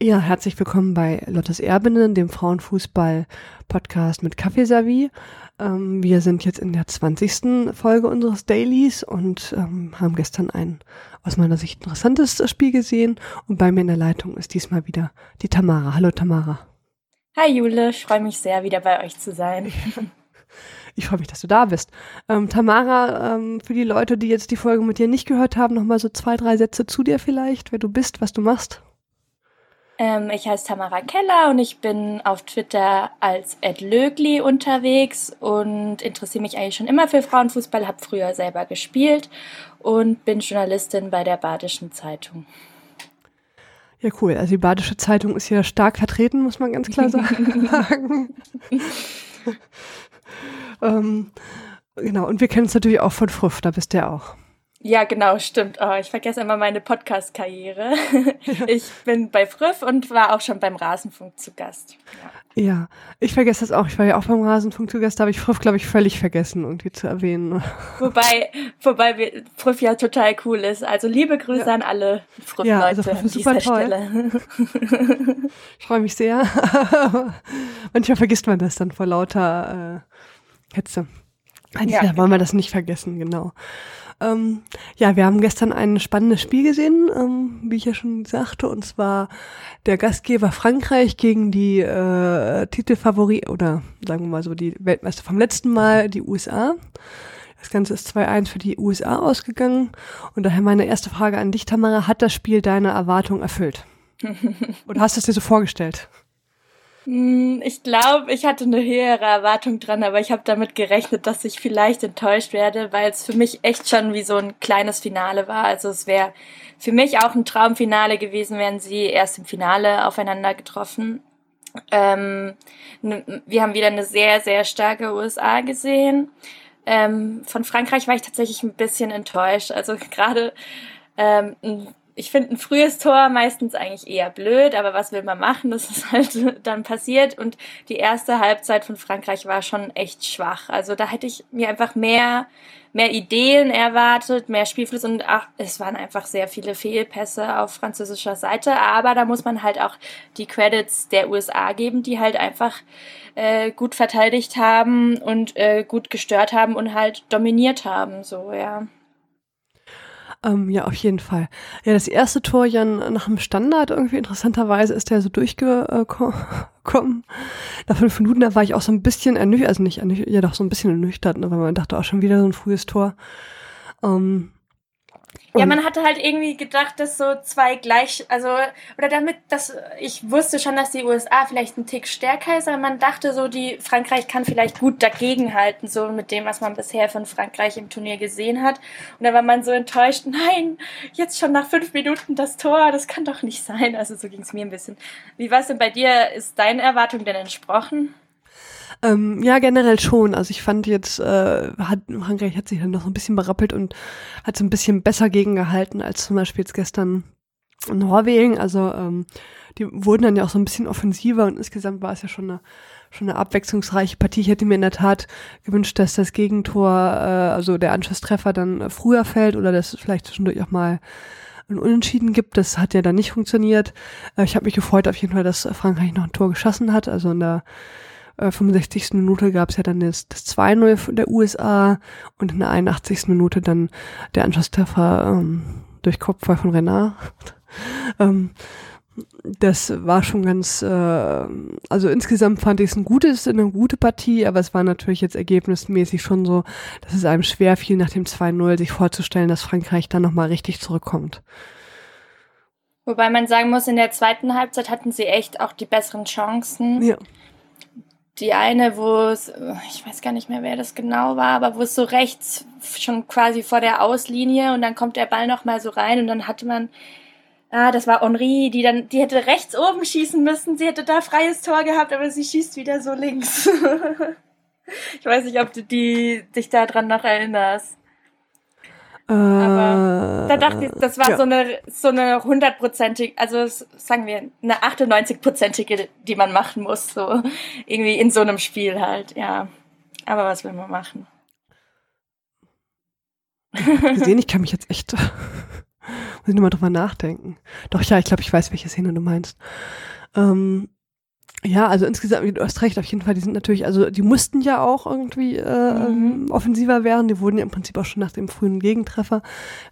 Ja, herzlich willkommen bei Lottes Erbinnen, dem Frauenfußball-Podcast mit Kaffeeservie. Ähm, wir sind jetzt in der 20. Folge unseres Dailies und ähm, haben gestern ein aus meiner Sicht interessantes Spiel gesehen. Und bei mir in der Leitung ist diesmal wieder die Tamara. Hallo Tamara. Hi Jule, ich freue mich sehr, wieder bei euch zu sein. Ich freue mich, dass du da bist. Ähm, Tamara, ähm, für die Leute, die jetzt die Folge mit dir nicht gehört haben, nochmal so zwei, drei Sätze zu dir vielleicht, wer du bist, was du machst. Ähm, ich heiße Tamara Keller und ich bin auf Twitter als @lögli unterwegs und interessiere mich eigentlich schon immer für Frauenfußball, habe früher selber gespielt und bin Journalistin bei der Badischen Zeitung. Ja, cool. Also die Badische Zeitung ist hier stark vertreten, muss man ganz klar sagen. ähm, genau, und wir kennen es natürlich auch von Früff, da bist du ja auch. Ja, genau, stimmt. Oh, ich vergesse immer meine Podcast-Karriere. Ich bin bei Früff und war auch schon beim Rasenfunk zu Gast. Ja. ja. ich vergesse das auch. Ich war ja auch beim Rasenfunk zu Gast, da habe ich Früff, glaube ich, völlig vergessen, irgendwie zu erwähnen. Wobei, wobei wir, Früff ja total cool ist. Also liebe Grüße ja. an alle Früff-Leute ja, also Früff ist super toll. Stelle. Ich freue mich sehr. Manchmal vergisst man das dann vor lauter äh, Hetze. Ja, wollen wir das nicht vergessen, genau. Ähm, ja, wir haben gestern ein spannendes Spiel gesehen, ähm, wie ich ja schon sagte, und zwar der Gastgeber Frankreich gegen die äh, Titelfavorit oder sagen wir mal so die Weltmeister vom letzten Mal, die USA. Das Ganze ist 2-1 für die USA ausgegangen. Und daher meine erste Frage an dich, Tamara, hat das Spiel deine Erwartung erfüllt? Oder hast du es dir so vorgestellt? Hm, ich glaube, ich hatte eine höhere Erwartung dran, aber ich habe damit gerechnet, dass ich vielleicht enttäuscht werde, weil es für mich echt schon wie so ein kleines Finale war. Also es wäre für mich auch ein Traumfinale gewesen, wären sie erst im Finale aufeinander getroffen. Ähm, wir haben wieder eine sehr, sehr starke USA gesehen. Ähm, von Frankreich war ich tatsächlich ein bisschen enttäuscht. Also gerade ähm, ich finde ein frühes Tor meistens eigentlich eher blöd, aber was will man machen? Das ist halt dann passiert. Und die erste Halbzeit von Frankreich war schon echt schwach. Also da hätte ich mir einfach mehr, mehr Ideen erwartet, mehr Spielfluss und ach, es waren einfach sehr viele Fehlpässe auf französischer Seite. Aber da muss man halt auch die Credits der USA geben, die halt einfach äh, gut verteidigt haben und äh, gut gestört haben und halt dominiert haben. So, ja. Ähm, ja, auf jeden Fall. Ja, das erste Tor ja nach dem Standard irgendwie interessanterweise ist der so durchgekommen. Nach fünf Minuten, da war ich auch so ein bisschen ernüchtert, also nicht ernüchtert, ja doch so ein bisschen ernüchtert, ne, weil man dachte auch schon wieder so ein frühes Tor. Ähm, ja, man hatte halt irgendwie gedacht, dass so zwei gleich, also, oder damit, dass ich wusste schon, dass die USA vielleicht ein Tick stärker ist, aber man dachte so, die Frankreich kann vielleicht gut dagegenhalten, so mit dem, was man bisher von Frankreich im Turnier gesehen hat. Und da war man so enttäuscht, nein, jetzt schon nach fünf Minuten das Tor, das kann doch nicht sein. Also so ging es mir ein bisschen. Wie war es denn bei dir? Ist deine Erwartung denn entsprochen? Ähm, ja, generell schon. Also ich fand jetzt, äh, hat, Frankreich hat sich dann noch so ein bisschen berappelt und hat so ein bisschen besser gegengehalten als zum Beispiel jetzt gestern Norwegen. Also ähm, die wurden dann ja auch so ein bisschen offensiver und insgesamt war es ja schon eine schon eine abwechslungsreiche Partie. Ich hätte mir in der Tat gewünscht, dass das Gegentor, äh, also der Anschlusstreffer dann früher fällt oder dass es vielleicht zwischendurch auch mal ein Unentschieden gibt. Das hat ja dann nicht funktioniert. Äh, ich habe mich gefreut auf jeden Fall, dass Frankreich noch ein Tor geschossen hat. Also in der 65. Äh, Minute gab es ja dann das, das 2-0 der USA und in der 81. Minute dann der Anschlusstreffer ähm, durch Kopfball von Renard. ähm, das war schon ganz, äh, also insgesamt fand ich es ein gutes, eine gute Partie, aber es war natürlich jetzt ergebnismäßig schon so, dass es einem schwer fiel, nach dem 2-0 sich vorzustellen, dass Frankreich dann nochmal richtig zurückkommt. Wobei man sagen muss, in der zweiten Halbzeit hatten sie echt auch die besseren Chancen. Ja die eine, wo es, ich weiß gar nicht mehr, wer das genau war, aber wo es so rechts schon quasi vor der Auslinie und dann kommt der Ball noch mal so rein und dann hatte man, ah, das war Henri, die dann, die hätte rechts oben schießen müssen, sie hätte da freies Tor gehabt, aber sie schießt wieder so links. ich weiß nicht, ob du die, dich daran noch erinnerst. Aber da dachte ich, das war ja. so eine so eine hundertprozentige, also sagen wir eine 98-prozentige, die man machen muss, so irgendwie in so einem Spiel halt, ja. Aber was will man machen? Gesehen, ich kann mich jetzt echt, muss Muss ich nochmal drüber nachdenken. Doch, ja, ich glaube, ich weiß, welche Szene du meinst. Ähm, ja, also insgesamt, du hast recht, auf jeden Fall, die sind natürlich, also die mussten ja auch irgendwie äh, mhm. Offensiver werden. Die wurden ja im Prinzip auch schon nach dem frühen Gegentreffer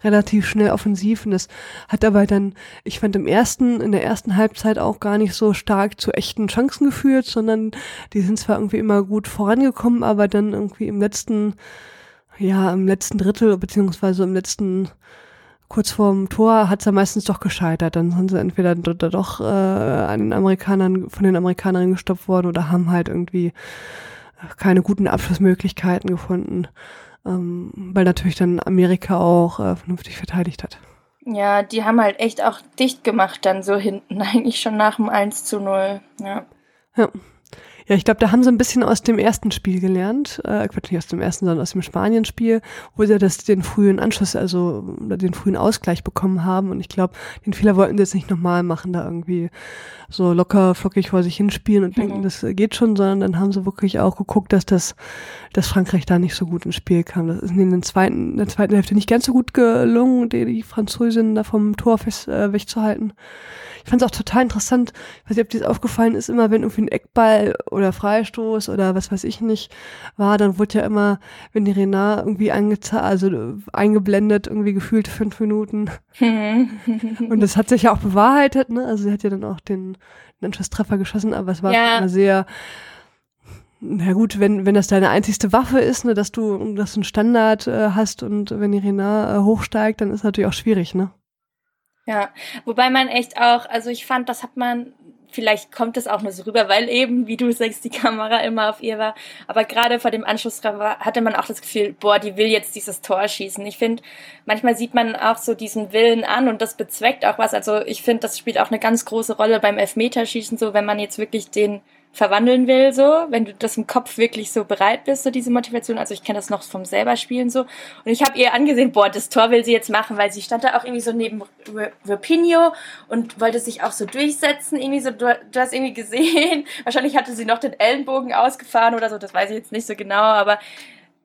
relativ schnell offensiv. Und das hat aber dann, ich fand im ersten, in der ersten Halbzeit auch gar nicht so stark zu echten Chancen geführt, sondern die sind zwar irgendwie immer gut vorangekommen, aber dann irgendwie im letzten, ja, im letzten Drittel, beziehungsweise im letzten kurz vorm Tor hat es ja meistens doch gescheitert. Dann sind sie entweder doch äh, an den Amerikanern, von den Amerikanern gestoppt worden oder haben halt irgendwie keine guten Abschlussmöglichkeiten gefunden, ähm, weil natürlich dann Amerika auch äh, vernünftig verteidigt hat. Ja, die haben halt echt auch dicht gemacht dann so hinten, eigentlich schon nach dem 1 zu 0. Ja. Ja, ja, ich glaube, da haben sie ein bisschen aus dem ersten Spiel gelernt. Äh, Quatsch, nicht aus dem ersten, sondern aus dem Spanien-Spiel, wo sie das den frühen Anschluss, also den frühen Ausgleich bekommen haben. Und ich glaube, den Fehler wollten sie jetzt nicht nochmal machen, da irgendwie so locker, flockig vor sich hinspielen und mhm. denken, das geht schon, sondern dann haben sie wirklich auch geguckt, dass das, dass Frankreich da nicht so gut ins Spiel kam. Das ist in der zweiten, in der zweiten Hälfte nicht ganz so gut gelungen, die, die Französinnen da vom Tor fest, äh, wegzuhalten. Ich fand es auch total interessant, ich weiß nicht, ob dir das aufgefallen ist, immer wenn irgendwie ein Eckball oder Freistoß oder was weiß ich nicht war, dann wurde ja immer, wenn die Renard irgendwie angezahlt, also eingeblendet, irgendwie gefühlt fünf Minuten. Und das hat sich ja auch bewahrheitet, ne? Also sie hat ja dann auch den, den Anschlusstreffer geschossen, aber es war ja. immer sehr, na gut, wenn, wenn das deine einzigste Waffe ist, ne, dass du, dass du einen Standard äh, hast und wenn die Renard äh, hochsteigt, dann ist natürlich auch schwierig, ne? Ja, wobei man echt auch, also ich fand, das hat man, vielleicht kommt es auch nur so rüber, weil eben, wie du sagst, die Kamera immer auf ihr war. Aber gerade vor dem Anschluss hatte man auch das Gefühl, boah, die will jetzt dieses Tor schießen. Ich finde, manchmal sieht man auch so diesen Willen an und das bezweckt auch was. Also ich finde, das spielt auch eine ganz große Rolle beim Elfmeterschießen, so wenn man jetzt wirklich den verwandeln will, so, wenn du das im Kopf wirklich so bereit bist, so diese Motivation. Also ich kenne das noch vom selber Spielen so. Und ich habe ihr angesehen, boah, das Tor will sie jetzt machen, weil sie stand da auch irgendwie so neben Rapinho und wollte sich auch so durchsetzen, irgendwie so, du, du hast irgendwie gesehen, wahrscheinlich hatte sie noch den Ellenbogen ausgefahren oder so, das weiß ich jetzt nicht so genau, aber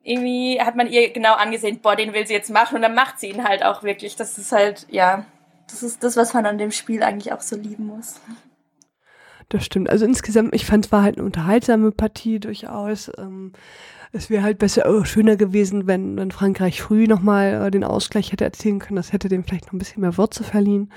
irgendwie hat man ihr genau angesehen, boah, den will sie jetzt machen und dann macht sie ihn halt auch wirklich. Das ist halt, ja, das ist das, was man an dem Spiel eigentlich auch so lieben muss. Das stimmt. Also insgesamt, ich fand es war halt eine unterhaltsame Partie durchaus. Ähm, es wäre halt besser, oh, schöner gewesen, wenn, wenn Frankreich früh nochmal äh, den Ausgleich hätte erzielen können. Das hätte dem vielleicht noch ein bisschen mehr Würze verliehen.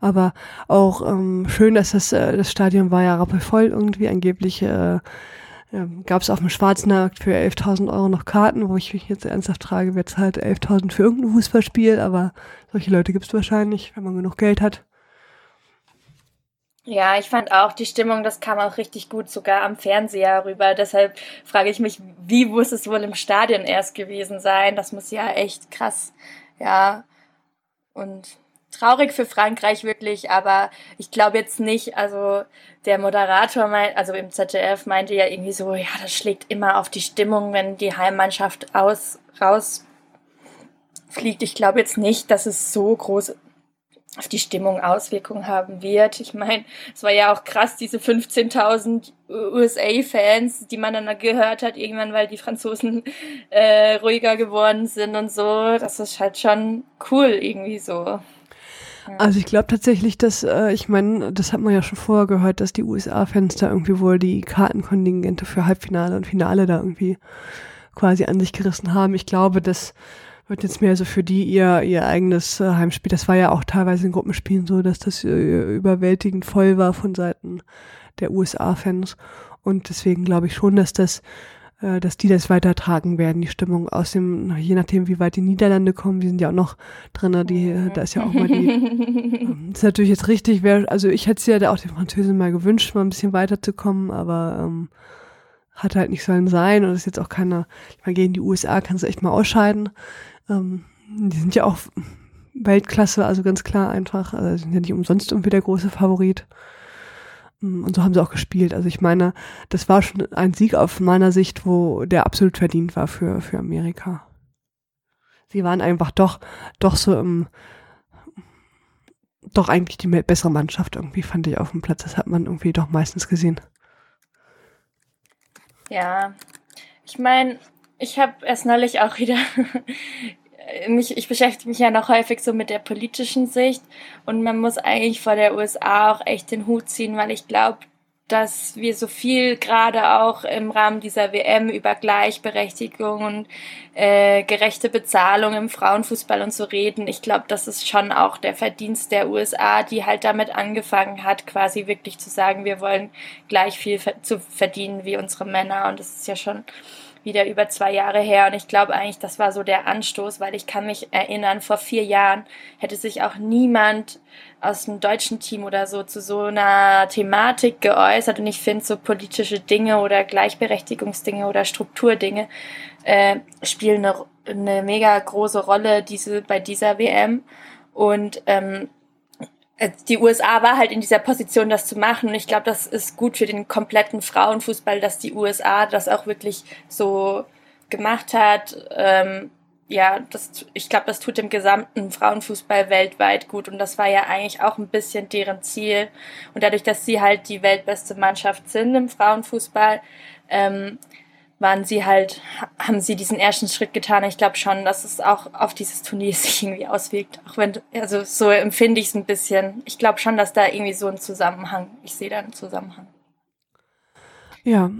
Aber auch ähm, schön, dass das, äh, das Stadion war ja rappelvoll irgendwie. Angeblich äh, äh, gab es auf dem Schwarzmarkt für 11.000 Euro noch Karten, wo ich mich jetzt ernsthaft frage, wer zahlt 11.000 für irgendein Fußballspiel? Aber solche Leute gibt es wahrscheinlich, wenn man genug Geld hat. Ja, ich fand auch die Stimmung, das kam auch richtig gut sogar am Fernseher rüber. Deshalb frage ich mich, wie muss es wohl im Stadion erst gewesen sein? Das muss ja echt krass, ja. Und traurig für Frankreich wirklich, aber ich glaube jetzt nicht, also der Moderator meint, also im ZDF meinte ja irgendwie so, ja, das schlägt immer auf die Stimmung, wenn die Heimmannschaft aus, rausfliegt. Ich glaube jetzt nicht, dass es so groß auf die Stimmung Auswirkungen haben wird. Ich meine, es war ja auch krass, diese 15.000 USA-Fans, die man dann gehört hat, irgendwann, weil die Franzosen äh, ruhiger geworden sind und so. Das ist halt schon cool irgendwie so. Also ich glaube tatsächlich, dass, äh, ich meine, das hat man ja schon vorher gehört, dass die USA-Fans da irgendwie wohl die Kartenkontingente für Halbfinale und Finale da irgendwie quasi an sich gerissen haben. Ich glaube, dass wird jetzt mehr so für die ihr, ihr eigenes äh, Heimspiel. Das war ja auch teilweise in Gruppenspielen so, dass das äh, überwältigend voll war von Seiten der USA-Fans. Und deswegen glaube ich schon, dass das, äh, dass die das weitertragen werden, die Stimmung aus dem, je nachdem, wie weit die Niederlande kommen, die sind ja auch noch drin, die, äh, da ist ja auch mal die, ähm, ist natürlich jetzt richtig, wer, also ich hätte es ja auch den Französen mal gewünscht, mal ein bisschen weiterzukommen, aber ähm, hat halt nicht sollen sein und ist jetzt auch keiner, ich meine, gegen die USA kannst du echt mal ausscheiden. Ähm, die sind ja auch Weltklasse, also ganz klar einfach, also sind ja nicht umsonst irgendwie der große Favorit. Mm, und so haben sie auch gespielt. Also ich meine, das war schon ein Sieg auf meiner Sicht, wo der absolut verdient war für, für Amerika. Sie waren einfach doch, doch so im, doch eigentlich die bessere Mannschaft irgendwie, fand ich auf dem Platz. Das hat man irgendwie doch meistens gesehen. Ja, ich meine, ich habe erst neulich auch wieder mich, ich beschäftige mich ja noch häufig so mit der politischen Sicht und man muss eigentlich vor der USA auch echt den Hut ziehen, weil ich glaube, dass wir so viel gerade auch im Rahmen dieser WM über Gleichberechtigung und äh, gerechte Bezahlung im Frauenfußball und so reden. Ich glaube, das ist schon auch der Verdienst der USA, die halt damit angefangen hat, quasi wirklich zu sagen, wir wollen gleich viel zu verdienen wie unsere Männer. Und das ist ja schon wieder über zwei Jahre her. Und ich glaube eigentlich, das war so der Anstoß, weil ich kann mich erinnern, vor vier Jahren hätte sich auch niemand aus dem deutschen Team oder so zu so einer Thematik geäußert. Und ich finde, so politische Dinge oder Gleichberechtigungsdinge oder Strukturdinge äh, spielen eine, eine mega große Rolle diese, bei dieser WM. Und ähm, äh, die USA war halt in dieser Position, das zu machen. Und ich glaube, das ist gut für den kompletten Frauenfußball, dass die USA das auch wirklich so gemacht hat. Ähm, ja, das, ich glaube, das tut dem gesamten Frauenfußball weltweit gut. Und das war ja eigentlich auch ein bisschen deren Ziel. Und dadurch, dass sie halt die weltbeste Mannschaft sind im Frauenfußball, ähm, waren sie halt, haben sie diesen ersten Schritt getan. Ich glaube schon, dass es auch auf dieses Turnier sich irgendwie auswirkt. Auch wenn, also so empfinde ich es ein bisschen. Ich glaube schon, dass da irgendwie so ein Zusammenhang, ich sehe da einen Zusammenhang. Ja,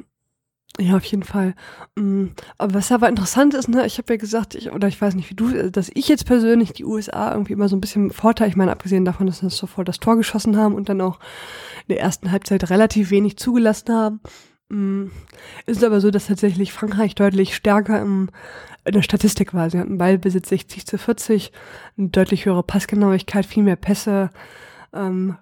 ja, auf jeden Fall. Mm, aber was aber interessant ist, ne, ich habe ja gesagt, ich, oder ich weiß nicht wie du, dass ich jetzt persönlich die USA irgendwie immer so ein bisschen Vorteil, ich meine, abgesehen davon, dass sie sofort das Tor geschossen haben und dann auch in der ersten Halbzeit relativ wenig zugelassen haben, Mm, ist aber so, dass tatsächlich Frankreich deutlich stärker im, in der Statistik war. Sie hatten Ballbesitz 60 zu 40, eine deutlich höhere Passgenauigkeit, viel mehr Pässe. Ähm,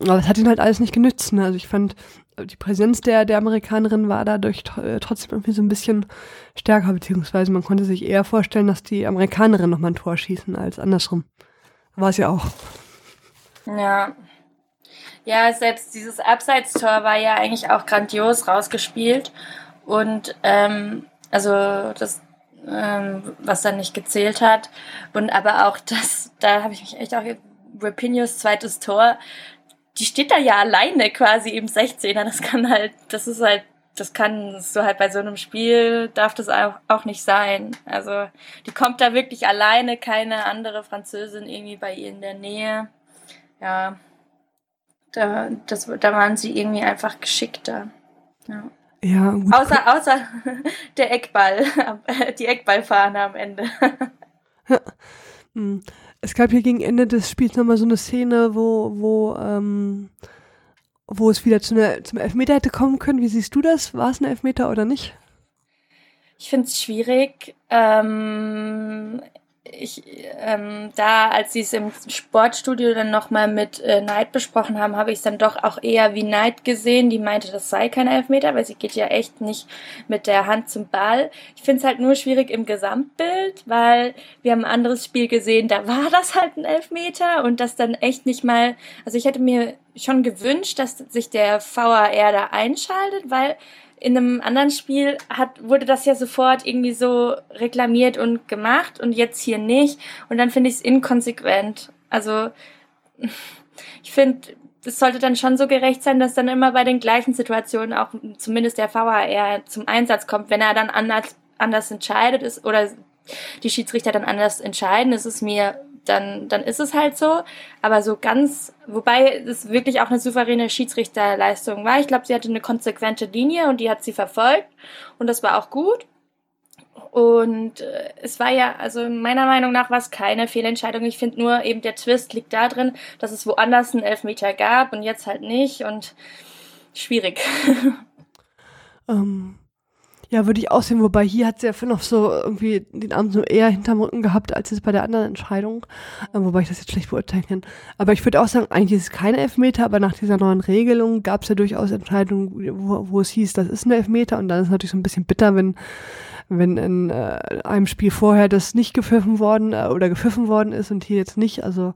aber es hat ihnen halt alles nicht genützt. Ne? Also ich fand, die Präsenz der, der Amerikanerin war dadurch äh, trotzdem irgendwie so ein bisschen stärker, beziehungsweise man konnte sich eher vorstellen, dass die Amerikanerinnen nochmal ein Tor schießen als andersrum. War es ja auch. Ja, ja, selbst dieses Abseitstor war ja eigentlich auch grandios rausgespielt. Und ähm, also das, ähm, was dann nicht gezählt hat. Und aber auch das, da habe ich mich echt auch Rapinios zweites Tor, die steht da ja alleine quasi im 16er. Das kann halt, das ist halt, das kann so halt bei so einem Spiel darf das auch, auch nicht sein. Also die kommt da wirklich alleine, keine andere Französin irgendwie bei ihr in der Nähe. Ja, da, das, da waren sie irgendwie einfach geschickter. Ja. Ja, gut. Außer, außer der Eckball, die Eckballfahne am Ende. Hm. Es gab hier gegen Ende des Spiels nochmal so eine Szene, wo, wo, ähm, wo es wieder zu einer, zum Elfmeter hätte kommen können. Wie siehst du das? War es ein Elfmeter oder nicht? Ich finde es schwierig. Ähm, ich ähm, da, als sie es im Sportstudio dann nochmal mit äh, Neid besprochen haben, habe ich es dann doch auch eher wie Neid gesehen. Die meinte, das sei kein Elfmeter, weil sie geht ja echt nicht mit der Hand zum Ball. Ich finde es halt nur schwierig im Gesamtbild, weil wir haben ein anderes Spiel gesehen, da war das halt ein Elfmeter und das dann echt nicht mal, also ich hätte mir schon gewünscht, dass sich der VAR da einschaltet, weil in einem anderen Spiel hat, wurde das ja sofort irgendwie so reklamiert und gemacht und jetzt hier nicht. Und dann finde ich es inkonsequent. Also ich finde, es sollte dann schon so gerecht sein, dass dann immer bei den gleichen Situationen auch zumindest der VAR zum Einsatz kommt, wenn er dann anders, anders entscheidet ist oder die Schiedsrichter dann anders entscheiden, ist es mir dann, dann ist es halt so. Aber so ganz, wobei es wirklich auch eine souveräne Schiedsrichterleistung war. Ich glaube, sie hatte eine konsequente Linie und die hat sie verfolgt und das war auch gut. Und äh, es war ja, also meiner Meinung nach war es keine Fehlentscheidung. Ich finde nur eben der Twist liegt da drin, dass es woanders einen Elfmeter gab und jetzt halt nicht und schwierig. Ähm, ja, würde ich aussehen, wobei hier hat sie ja noch so irgendwie den Arm so eher hinterm Rücken gehabt, als es bei der anderen Entscheidung. Äh, wobei ich das jetzt schlecht beurteilen kann. Aber ich würde auch sagen, eigentlich ist es kein Elfmeter, aber nach dieser neuen Regelung gab es ja durchaus Entscheidungen, wo, wo es hieß, das ist ein Elfmeter und dann ist es natürlich so ein bisschen bitter, wenn wenn in äh, einem Spiel vorher das nicht gepfiffen worden äh, oder gepfiffen worden ist und hier jetzt nicht. Also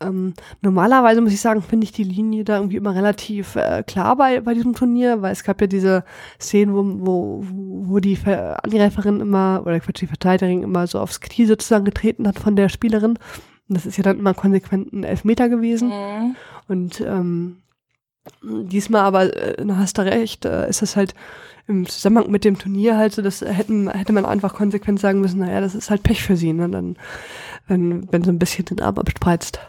ähm, normalerweise muss ich sagen, finde ich die Linie da irgendwie immer relativ äh, klar bei, bei diesem Turnier, weil es gab ja diese Szenen, wo, wo, wo die Angreiferin immer, oder Quatsch, die Verteidigerin immer so aufs Knie sozusagen getreten hat von der Spielerin. Und das ist ja dann immer konsequent ein Elfmeter gewesen. Mhm. Und ähm, Diesmal aber, äh, hast du recht, äh, ist das halt im Zusammenhang mit dem Turnier halt so, das hätten, hätte man einfach konsequent sagen müssen, naja, das ist halt Pech für sie, ne? Dann, wenn, wenn so ein bisschen den Arm abspreizt.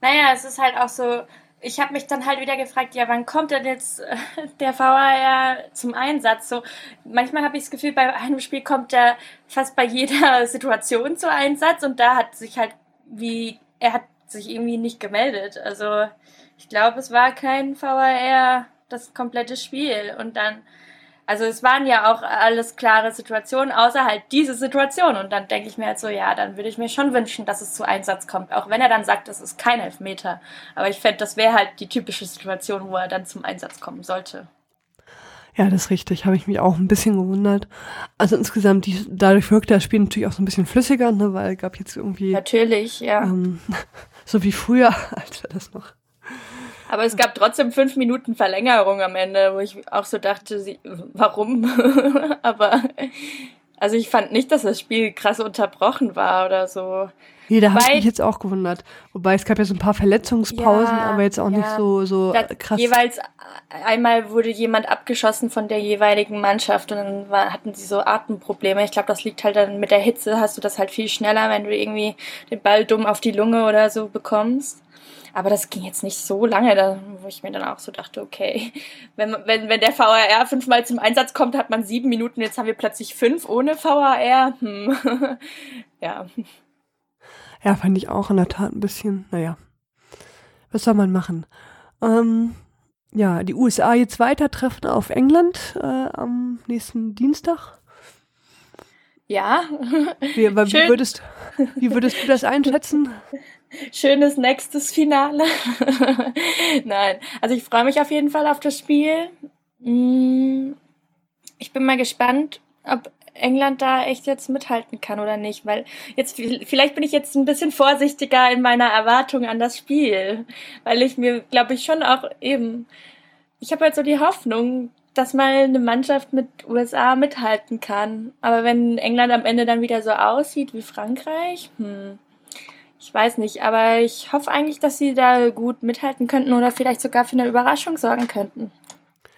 Naja, es ist halt auch so, ich habe mich dann halt wieder gefragt, ja, wann kommt denn jetzt äh, der VAR zum Einsatz? So, manchmal habe ich das Gefühl, bei einem Spiel kommt er fast bei jeder Situation zu Einsatz und da hat sich halt wie, er hat sich irgendwie nicht gemeldet. Also ich glaube, es war kein VAR das komplette Spiel und dann also es waren ja auch alles klare Situationen, außer halt diese Situation. Und dann denke ich mir halt so, ja, dann würde ich mir schon wünschen, dass es zu Einsatz kommt. Auch wenn er dann sagt, es ist kein Elfmeter. Aber ich fände, das wäre halt die typische Situation, wo er dann zum Einsatz kommen sollte. Ja, das ist richtig. Habe ich mich auch ein bisschen gewundert. Also insgesamt, die, dadurch wirkte das Spiel natürlich auch so ein bisschen flüssiger, ne, weil es gab jetzt irgendwie. Natürlich, ja. Ähm, so wie früher, als wir das noch aber es gab trotzdem fünf Minuten Verlängerung am Ende, wo ich auch so dachte, sie, warum? Aber also ich fand nicht, dass das Spiel krass unterbrochen war oder so. Nee, da habe ich mich jetzt auch gewundert. Wobei es gab ja so ein paar Verletzungspausen, ja, aber jetzt auch ja. nicht so, so krass. Jeweils einmal wurde jemand abgeschossen von der jeweiligen Mannschaft und dann war, hatten sie so Atemprobleme. Ich glaube, das liegt halt dann mit der Hitze, hast du das halt viel schneller, wenn du irgendwie den Ball dumm auf die Lunge oder so bekommst. Aber das ging jetzt nicht so lange, da, wo ich mir dann auch so dachte, okay, wenn, wenn, wenn der VAR fünfmal zum Einsatz kommt, hat man sieben Minuten, jetzt haben wir plötzlich fünf ohne VAR. Hm. ja. Ja, fand ich auch in der Tat ein bisschen, naja. Was soll man machen? Ähm, ja, die USA jetzt weiter treffen auf England äh, am nächsten Dienstag. Ja. Wie, wie, würdest, wie würdest du das einschätzen? schönes nächstes Finale. Nein, also ich freue mich auf jeden Fall auf das Spiel. Mm, ich bin mal gespannt, ob England da echt jetzt mithalten kann oder nicht, weil jetzt vielleicht bin ich jetzt ein bisschen vorsichtiger in meiner Erwartung an das Spiel, weil ich mir glaube ich schon auch eben ich habe halt so die Hoffnung, dass mal eine Mannschaft mit USA mithalten kann, aber wenn England am Ende dann wieder so aussieht wie Frankreich, hm, ich weiß nicht, aber ich hoffe eigentlich, dass sie da gut mithalten könnten oder vielleicht sogar für eine Überraschung sorgen könnten.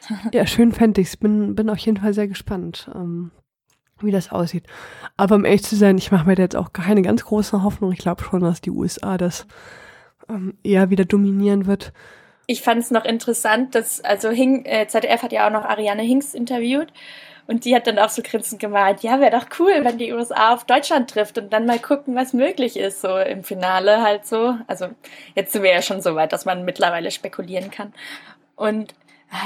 Ja, schön fände ich's. Bin, bin auf jeden Fall sehr gespannt, ähm, wie das aussieht. Aber um ehrlich zu sein, ich mache mir da jetzt auch keine ganz große Hoffnung. Ich glaube schon, dass die USA das ähm, eher wieder dominieren wird. Ich fand es noch interessant, dass, also Hing, äh, ZDF hat ja auch noch Ariane Hinks interviewt und die hat dann auch so grinsend gemeint, ja, wäre doch cool, wenn die USA auf Deutschland trifft und dann mal gucken, was möglich ist, so im Finale halt so. Also jetzt sind wir ja schon so weit, dass man mittlerweile spekulieren kann. Und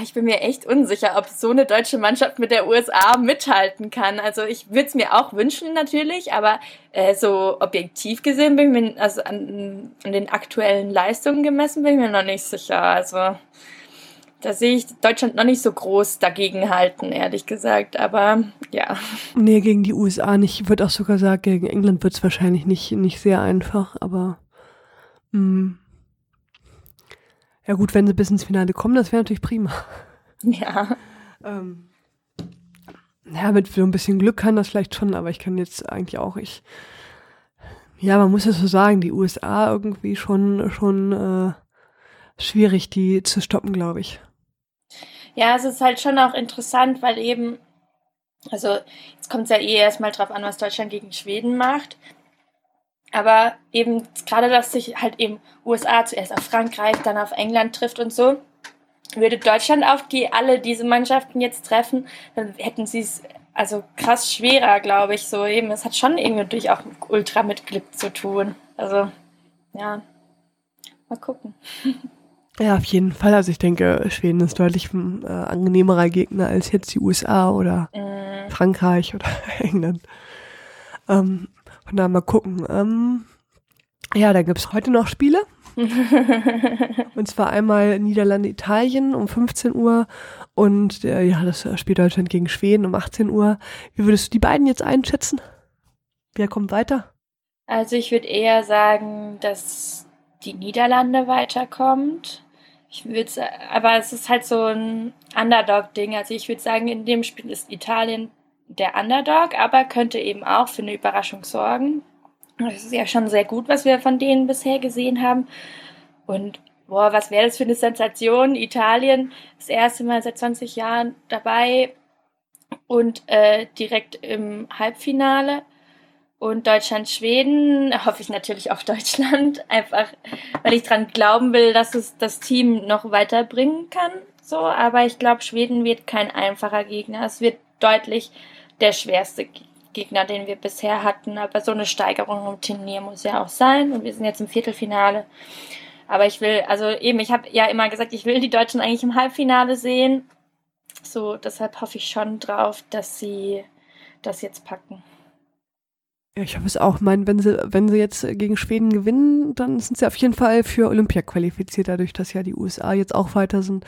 ich bin mir echt unsicher, ob so eine deutsche Mannschaft mit der USA mithalten kann. Also ich würde es mir auch wünschen natürlich, aber äh, so objektiv gesehen bin ich mir, also an, an den aktuellen Leistungen gemessen bin ich mir noch nicht sicher. Also da sehe ich Deutschland noch nicht so groß dagegen halten, ehrlich gesagt. Aber ja. Nee, gegen die USA nicht. Ich würde auch sogar sagen, gegen England wird es wahrscheinlich nicht, nicht sehr einfach, aber mh. Ja gut, wenn sie bis ins Finale kommen, das wäre natürlich prima. Ja. ähm, ja, mit so ein bisschen Glück kann das vielleicht schon, aber ich kann jetzt eigentlich auch, ich, ja, man muss es so sagen, die USA irgendwie schon, schon äh, schwierig, die zu stoppen, glaube ich. Ja, es ist halt schon auch interessant, weil eben, also jetzt kommt es ja eh erstmal drauf an, was Deutschland gegen Schweden macht. Aber eben gerade, dass sich halt eben USA zuerst auf Frankreich, dann auf England trifft und so, würde Deutschland auf die alle diese Mannschaften jetzt treffen, dann hätten sie es also krass schwerer, glaube ich, so eben. Es hat schon irgendwie durch auch ultra mit Glück zu tun. Also, ja, mal gucken. Ja, auf jeden Fall. Also ich denke, Schweden ist deutlich ein äh, angenehmerer Gegner als jetzt die USA oder äh. Frankreich oder England. Ähm, von daher mal gucken. Ähm, ja, da gibt's heute noch Spiele. und zwar einmal Niederlande, Italien um 15 Uhr und äh, ja, das Spiel Deutschland gegen Schweden um 18 Uhr. Wie würdest du die beiden jetzt einschätzen? Wer kommt weiter? Also ich würde eher sagen, dass die Niederlande weiterkommt. Ich würde aber es ist halt so ein Underdog-Ding. Also ich würde sagen, in dem Spiel ist Italien der Underdog, aber könnte eben auch für eine Überraschung sorgen. Das ist ja schon sehr gut, was wir von denen bisher gesehen haben. Und boah, was wäre das für eine Sensation? Italien das erste Mal seit 20 Jahren dabei und äh, direkt im Halbfinale. Und Deutschland-Schweden hoffe ich natürlich auf Deutschland, einfach weil ich dran glauben will, dass es das Team noch weiterbringen kann. So, aber ich glaube, Schweden wird kein einfacher Gegner. Es wird deutlich der schwerste Gegner, den wir bisher hatten. Aber so eine Steigerung im Turnier muss ja auch sein. Und wir sind jetzt im Viertelfinale. Aber ich will, also eben, ich habe ja immer gesagt, ich will die Deutschen eigentlich im Halbfinale sehen. So, deshalb hoffe ich schon drauf, dass sie das jetzt packen. Ja, ich hoffe es auch. Ich meine, wenn sie, wenn sie jetzt gegen Schweden gewinnen, dann sind sie auf jeden Fall für Olympia qualifiziert, dadurch, dass ja die USA jetzt auch weiter sind.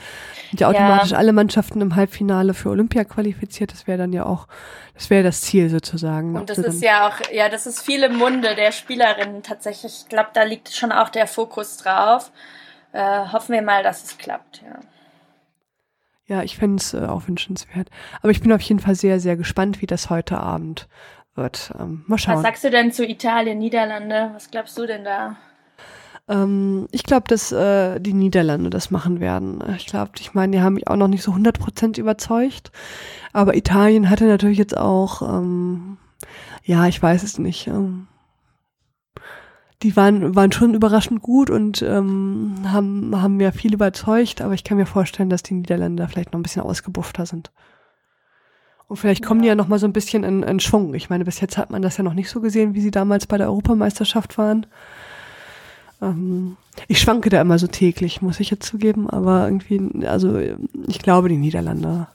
Und ja automatisch ja. alle Mannschaften im Halbfinale für Olympia qualifiziert. Das wäre dann ja auch, das wäre das Ziel sozusagen. Und das ist ja auch, ja, das ist viele Munde der Spielerinnen tatsächlich. Ich glaube, da liegt schon auch der Fokus drauf. Äh, hoffen wir mal, dass es klappt, ja. Ja, ich fände es äh, auch wünschenswert. Aber ich bin auf jeden Fall sehr, sehr gespannt, wie das heute Abend wird. Ähm, mal schauen. Was sagst du denn zu Italien, Niederlande? Was glaubst du denn da? Ähm, ich glaube, dass äh, die Niederlande das machen werden. Ich glaube, ich meine, die haben mich auch noch nicht so 100% überzeugt. Aber Italien hatte natürlich jetzt auch, ähm, ja, ich weiß es nicht. Ähm, die waren, waren schon überraschend gut und ähm, haben, haben mir viel überzeugt, aber ich kann mir vorstellen, dass die Niederländer vielleicht noch ein bisschen ausgebuffter sind. Und vielleicht kommen die ja noch mal so ein bisschen in, in Schwung. Ich meine, bis jetzt hat man das ja noch nicht so gesehen, wie sie damals bei der Europameisterschaft waren. Ähm, ich schwanke da immer so täglich, muss ich jetzt zugeben, aber irgendwie, also ich glaube, die Niederlande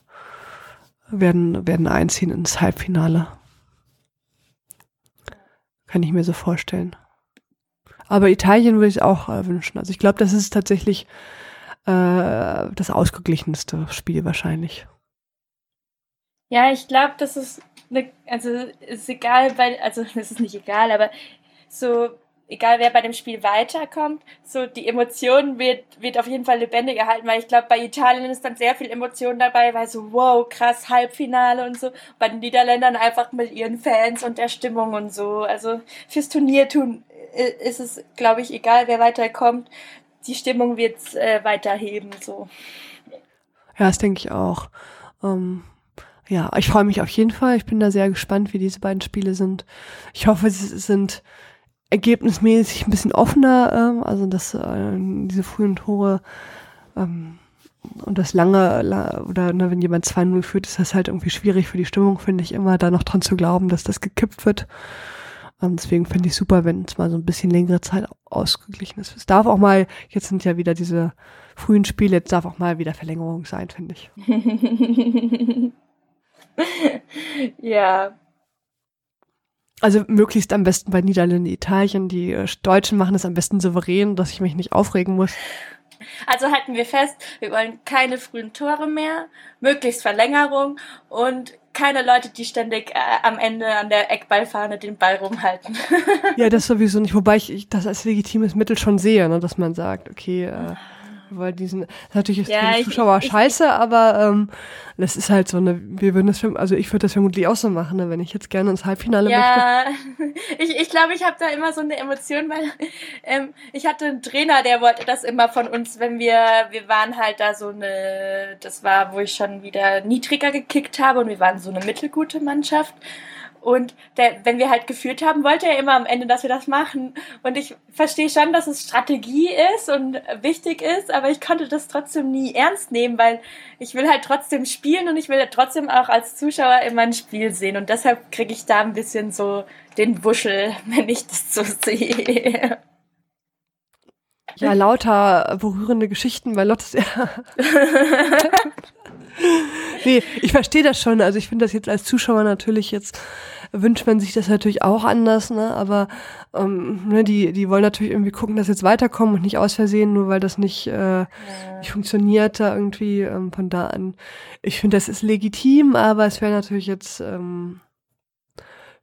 werden, werden einziehen ins Halbfinale. Kann ich mir so vorstellen. Aber Italien würde ich auch äh, wünschen. Also ich glaube, das ist tatsächlich äh, das ausgeglichenste Spiel wahrscheinlich. Ja, ich glaube, das ist eine, also ist egal, weil, also es ist nicht egal, aber so egal wer bei dem Spiel weiterkommt, so die Emotion wird, wird auf jeden Fall lebendig erhalten, weil ich glaube, bei Italien ist dann sehr viel Emotion dabei, weil so, wow, krass, Halbfinale und so. Bei den Niederländern einfach mit ihren Fans und der Stimmung und so. Also fürs Turnier tun äh, ist es, glaube ich, egal wer weiterkommt. Die Stimmung wird äh, weiterheben, so. Ja, das denke ich auch. Ähm, ja, ich freue mich auf jeden Fall. Ich bin da sehr gespannt, wie diese beiden Spiele sind. Ich hoffe, sie sind ergebnismäßig ein bisschen offener, ähm, also dass äh, diese frühen Tore ähm, und das lange, oder ne, wenn jemand 2-0 führt, ist das halt irgendwie schwierig für die Stimmung, finde ich immer, da noch dran zu glauben, dass das gekippt wird. Ähm, deswegen finde ich super, wenn es mal so ein bisschen längere Zeit ausgeglichen ist. Es darf auch mal, jetzt sind ja wieder diese frühen Spiele, jetzt darf auch mal wieder Verlängerung sein, finde ich. ja. Also möglichst am besten bei Niederlande, Italien. Die äh, Deutschen machen es am besten souverän, dass ich mich nicht aufregen muss. Also halten wir fest, wir wollen keine frühen Tore mehr, möglichst Verlängerung und keine Leute, die ständig äh, am Ende an der Eckballfahne den Ball rumhalten. ja, das sowieso nicht, wobei ich, ich das als legitimes Mittel schon sehe, ne, dass man sagt, okay, äh, weil diesen natürlich ist ja, die Zuschauer ich, scheiße, ich, aber ähm, das ist halt so eine, wir würden das, also ich würde das vermutlich auch so machen, ne, wenn ich jetzt gerne ins Halbfinale ja, möchte. ich ich glaube, ich habe da immer so eine Emotion, weil ähm, ich hatte einen Trainer, der wollte das immer von uns, wenn wir, wir waren halt da so eine, das war, wo ich schon wieder niedriger gekickt habe und wir waren so eine mittelgute Mannschaft. Und der, wenn wir halt geführt haben, wollte er immer am Ende, dass wir das machen. Und ich verstehe schon, dass es Strategie ist und wichtig ist, aber ich konnte das trotzdem nie ernst nehmen, weil ich will halt trotzdem spielen und ich will trotzdem auch als Zuschauer immer ein Spiel sehen. Und deshalb kriege ich da ein bisschen so den Wuschel, wenn ich das so sehe. Ja, lauter berührende Geschichten bei Lottes. Ja. nee, ich verstehe das schon. Also ich finde das jetzt als Zuschauer natürlich jetzt wünscht man sich das natürlich auch anders, ne? Aber ähm, ne, die, die wollen natürlich irgendwie gucken, dass jetzt weiterkommen und nicht aus Versehen, nur weil das nicht, äh, nicht funktioniert da irgendwie. Ähm, von da an. Ich finde, das ist legitim, aber es wäre natürlich jetzt ähm,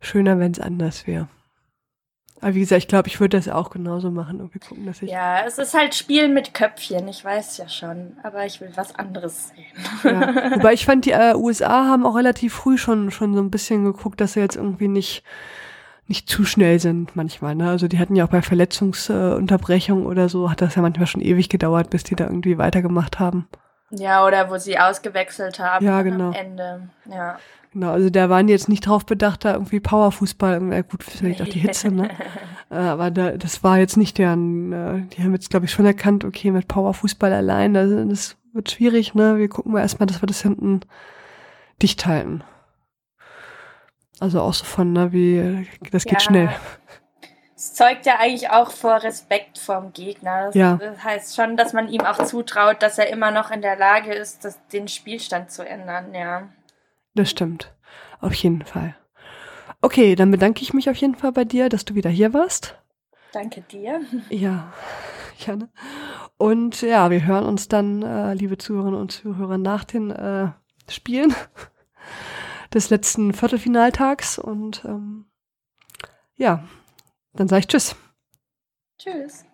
schöner, wenn es anders wäre. Aber wie gesagt, ich glaube, ich würde das auch genauso machen. Irgendwie gucken, dass ich ja, es ist halt Spielen mit Köpfchen, ich weiß ja schon. Aber ich will was anderes sehen. Ja. Wobei ich fand, die äh, USA haben auch relativ früh schon, schon so ein bisschen geguckt, dass sie jetzt irgendwie nicht, nicht zu schnell sind manchmal. Ne? Also die hatten ja auch bei Verletzungsunterbrechung äh, oder so, hat das ja manchmal schon ewig gedauert, bis die da irgendwie weitergemacht haben. Ja, oder wo sie ausgewechselt haben ja, genau. am Ende. Ja. Genau, also da waren die jetzt nicht drauf bedacht, da irgendwie Powerfußball, äh, gut, vielleicht auch die Hitze, ne? Äh, aber da, das war jetzt nicht deren, äh, die haben jetzt, glaube ich, schon erkannt, okay, mit Powerfußball allein, das, das wird schwierig, ne? Wir gucken mal erstmal, dass wir das hinten dicht halten. Also auch so von, ne, wie, das geht ja. schnell. Es zeugt ja eigentlich auch vor Respekt vorm Gegner. Das, ja. das heißt schon, dass man ihm auch zutraut, dass er immer noch in der Lage ist, das, den Spielstand zu ändern, ja. Das stimmt. Auf jeden Fall. Okay, dann bedanke ich mich auf jeden Fall bei dir, dass du wieder hier warst. Danke dir. Ja, gerne. Und ja, wir hören uns dann, äh, liebe Zuhörerinnen und Zuhörer, nach den äh, Spielen des letzten Viertelfinaltags. Und ähm, ja, dann sage ich Tschüss. Tschüss.